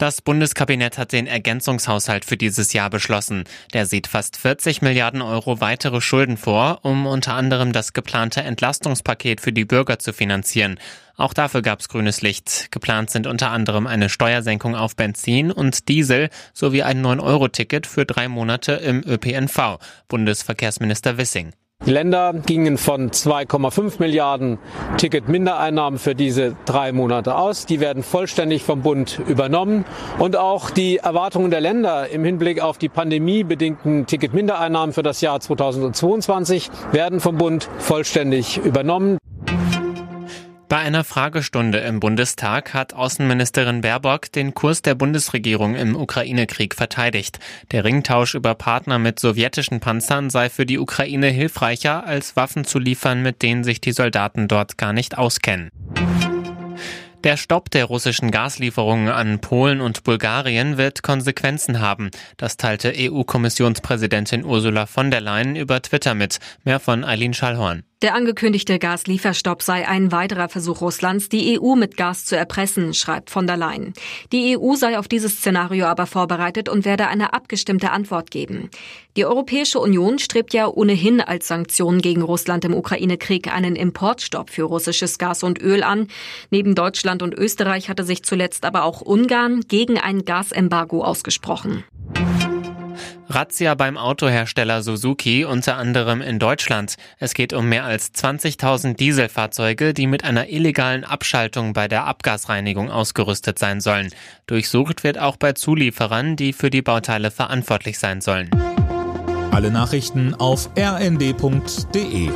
Das Bundeskabinett hat den Ergänzungshaushalt für dieses Jahr beschlossen. Der sieht fast 40 Milliarden Euro weitere Schulden vor, um unter anderem das geplante Entlastungspaket für die Bürger zu finanzieren. Auch dafür gab es grünes Licht. Geplant sind unter anderem eine Steuersenkung auf Benzin und Diesel sowie ein 9-Euro-Ticket für drei Monate im ÖPNV. Bundesverkehrsminister Wissing. Die Länder gingen von 2,5 Milliarden Ticketmindereinnahmen für diese drei Monate aus. Die werden vollständig vom Bund übernommen. Und auch die Erwartungen der Länder im Hinblick auf die pandemiebedingten Ticketmindereinnahmen für das Jahr 2022 werden vom Bund vollständig übernommen. Einer Fragestunde im Bundestag hat Außenministerin Baerbock den Kurs der Bundesregierung im Ukraine-Krieg verteidigt. Der Ringtausch über Partner mit sowjetischen Panzern sei für die Ukraine hilfreicher, als Waffen zu liefern, mit denen sich die Soldaten dort gar nicht auskennen. Der Stopp der russischen Gaslieferungen an Polen und Bulgarien wird Konsequenzen haben. Das teilte EU-Kommissionspräsidentin Ursula von der Leyen über Twitter mit. Mehr von Eileen Schallhorn. Der angekündigte Gaslieferstopp sei ein weiterer Versuch Russlands, die EU mit Gas zu erpressen, schreibt von der Leyen. Die EU sei auf dieses Szenario aber vorbereitet und werde eine abgestimmte Antwort geben. Die Europäische Union strebt ja ohnehin als Sanktion gegen Russland im Ukraine-Krieg einen Importstopp für russisches Gas und Öl an. Neben Deutschland und Österreich hatte sich zuletzt aber auch Ungarn gegen ein Gasembargo ausgesprochen. Razzia beim Autohersteller Suzuki, unter anderem in Deutschland. Es geht um mehr als 20.000 Dieselfahrzeuge, die mit einer illegalen Abschaltung bei der Abgasreinigung ausgerüstet sein sollen. Durchsucht wird auch bei Zulieferern, die für die Bauteile verantwortlich sein sollen. Alle Nachrichten auf rnd.de